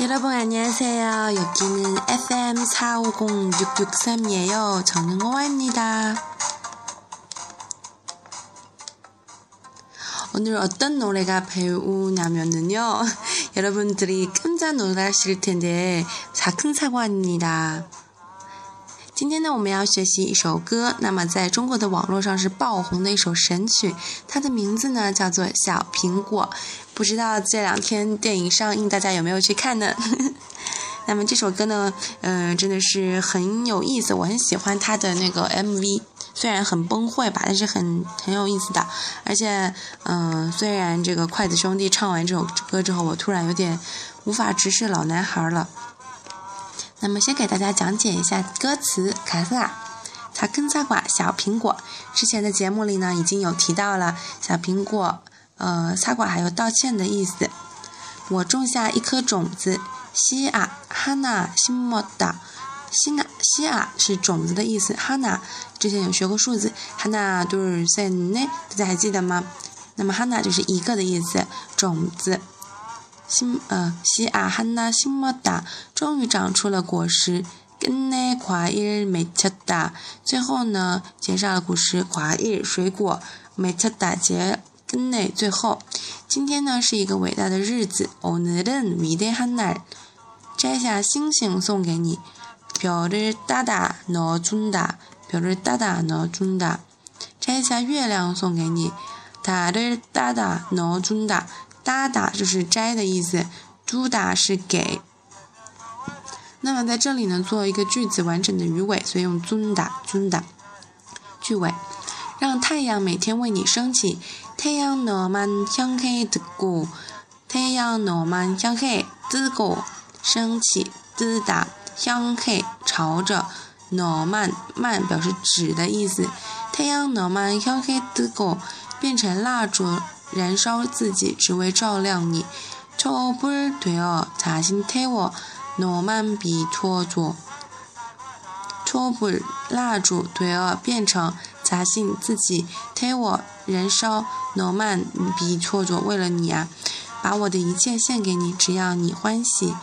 여러분 안녕하세요. 여기는 FM 450663이에요. 저는 호아입니다. 오늘 어떤 노래가 배우냐면은요. 여러분들이 깜짝 놀라실 텐데 작은 사과입니다. 今天呢，我们要学习一首歌，那么在中国的网络上是爆红的一首神曲，它的名字呢叫做《小苹果》。不知道这两天电影上映，大家有没有去看呢？那么这首歌呢，嗯，真的是很有意思，我很喜欢它的那个 MV，虽然很崩溃吧，但是很很有意思的。而且，嗯，虽然这个筷子兄弟唱完这首歌之后，我突然有点无法直视老男孩了。那么先给大家讲解一下歌词，卡斯拉，查根萨瓜小苹果。之前的节目里呢，已经有提到了小苹果，呃，萨瓜还有道歉的意思。我种下一颗种子，西啊哈娜西莫达，西啊西啊是种子的意思，哈娜之前有学过数字，哈娜多尔塞内，大家还记得吗？那么哈娜就是一个的意思，种子。新呃西阿汉娜新莫达终于长出了果实，根内夸伊美特达。最后呢，结上了果实，夸伊水果美特达结根内。最后，今天呢是一个伟大的日子。오늘은위대한 날， 摘下星星送给你。별을따다넣어준 다， 별을따다넣어준 다， 摘下月亮送给你。달을따다넣어준 다。 哒哒就是摘的意思，朱达是给。那么在这里呢，做一个句子完整的鱼尾，所以用尊达尊达。句尾，让太阳每天为你升起。太阳너만향해뜨 고， 太阳너만향해뜨 고， 升起뜨다 향해朝着너만 만表示指的意思。太阳너만향해뜨고变成蜡烛。 燃烧自己，只为照亮你。촛불되어자신태워너만비춰 줘。 촛불蜡烛되어变成자신自己태워燃烧너만비춰 줘。 为了你啊，把我的一切献给你，只要你欢喜。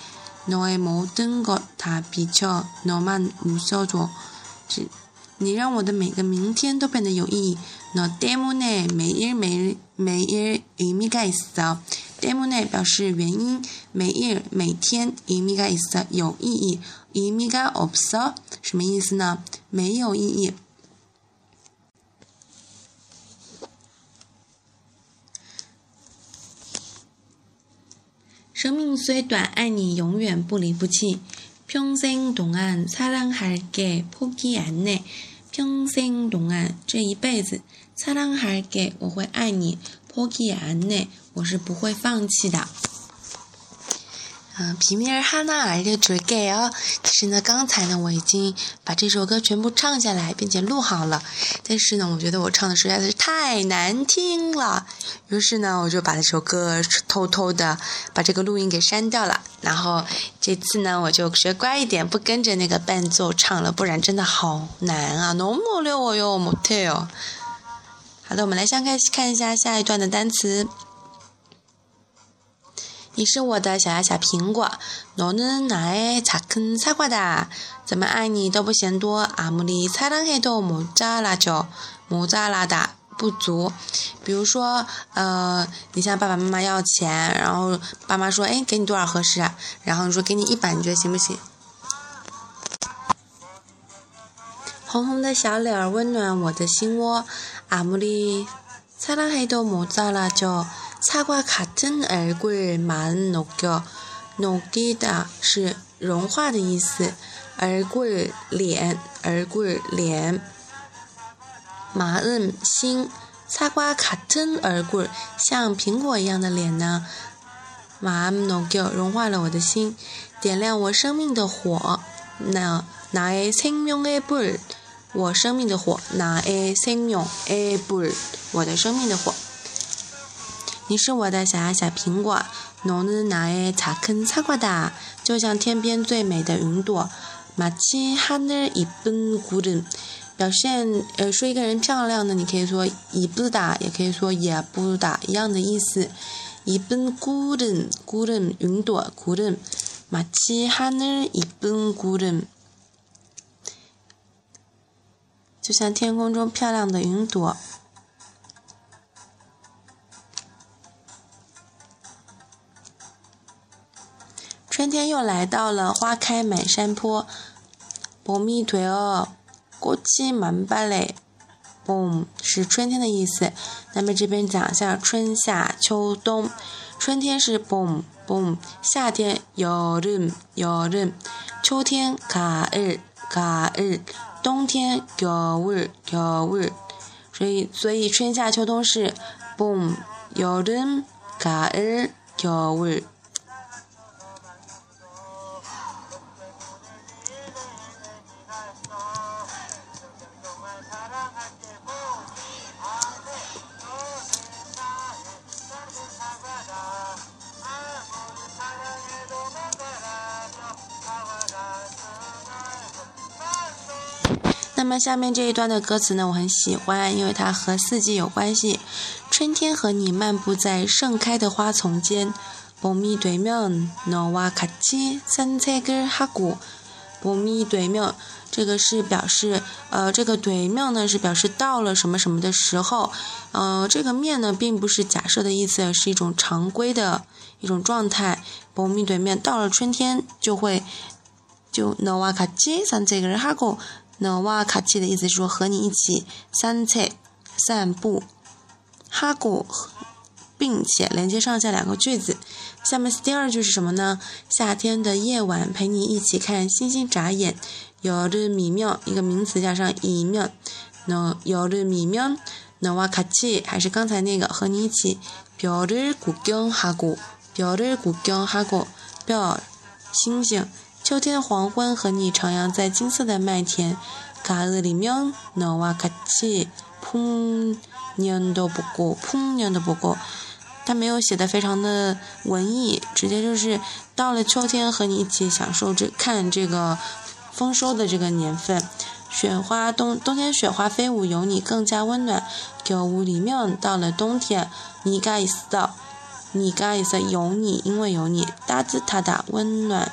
너의모든것다비춰너만웃어 줘。 你让我的每个明天都变得有意义。那 demo 呢？每日每日每日의미가있어 demo 呢表示原因，每日每天의미가있어有意义，의미가없어什么意思呢？没有意义。生命虽短，爱你永远不离不弃。 평생동안사랑할게포기않네 평생동안这一辈子，사랑할게我会爱你，포기않네我是不会放弃的。 嗯，皮米尔哈纳尔的追给哦。其实呢，刚才呢我已经把这首歌全部唱下来，并且录好了。但是呢，我觉得我唱的实在是太难听了，于是呢，我就把这首歌偷偷的把这个录音给删掉了。然后这次呢，我就学乖一点，不跟着那个伴奏唱了，不然真的好难啊！너무어려워요못해 요。 好的，我们来先开看一下下一段的单词。 你是我的小呀小苹果，너는나의작은사과 다。 怎么爱你都不嫌多，아무리사랑해도모자라 죠， 모자라다不足。比如说，呃，你向爸爸妈妈要钱，然后爸妈说，哎，给你多少合适？啊？然后你说给你一百，你觉得行不行？红红的小脸儿温暖我的心窝，아무리사랑해도모자라 죠。 擦瓜卡真而贵，蛮녹 겨， 녹기다是融化的意思，而贵脸，而贵脸，马恩心，擦瓜卡真而贵，像苹果一样的脸呢，蛮녹겨融化了我的心，点亮我生命的火，那나의생명의 불， 我生命的火，나의생명의 불， 我的生命的火。 你是我的小呀小苹果，너는나의작은사과 다， 就像天边最美的云朵。마치하늘이쁜구 름， 表现呃说一个人漂亮呢，你可以说이쁘 다， 也可以说예쁘 다， 一样的意思。이쁜구 름， 구 름， 云朵，구 름， 马치하늘이쁜구 름， 就像天空中漂亮的云朵。 春天又来到了，花开满山坡。봄이되 어， 꽃이만발 래。 봄是春天的意思。那么这边讲一下春夏秋冬。春天是 봄。 봄， 夏天여름여름秋天가을가을冬天겨울겨울所以，所以春夏秋冬是봄여름가 么下面这一段的歌词呢，我很喜欢，因为它和四季有关系。春天和你漫步在盛开的花丛间，봄이되면너와같이산책을하 고， 봄이되 면， 这个是表示，呃，这个对面呢是表示到了什么什么的时候，呃，这个面呢并不是假设的意思，是一种常规的一种状态。봄이되 면， 到了春天就会就너와같이산책을하 고。 那哇卡奇的意思是说和你一起散菜散步，哈古，并且连接上下两个句子。下面第二句是什么呢？夏天的夜晚陪你一起看星星眨眼。有日米妙一个名词加上一妙，那有日米妙那哇卡奇还是刚才那个和你一起表日古江哈古表日古江哈古表星星。秋天的黄昏和你徜徉在金色的麦田，가을이면너와같이풍년도보고풍년도보 고， 他没有写的非常的文艺，直接就是到了秋天和你一起享受这看这个丰收的这个年份，雪花冬冬天雪花飞舞有你更加温暖，겨울이면到了冬天，你가있 어， 你가있어有你因为有你，따뜻하다温暖。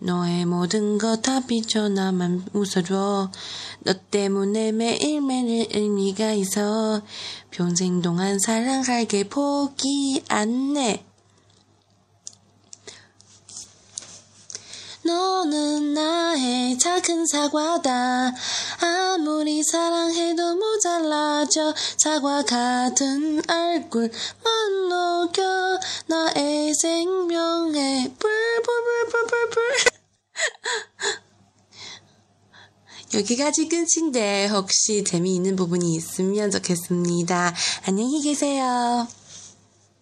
너의 모든 것다 비춰 나만 웃어줘 너 때문에 매일매일 의미가 있어 평생 동안 사랑할게 포기 안 해. 너는 나의 작은 사과다. 아무리 사랑해도 모자라져. 사과 같은 얼굴만 녹여 나의 생명에 불불불불불불. 여기까지 끝인데 혹시 재미있는 부분이 있으면 좋겠습니다. 안녕히 계세요.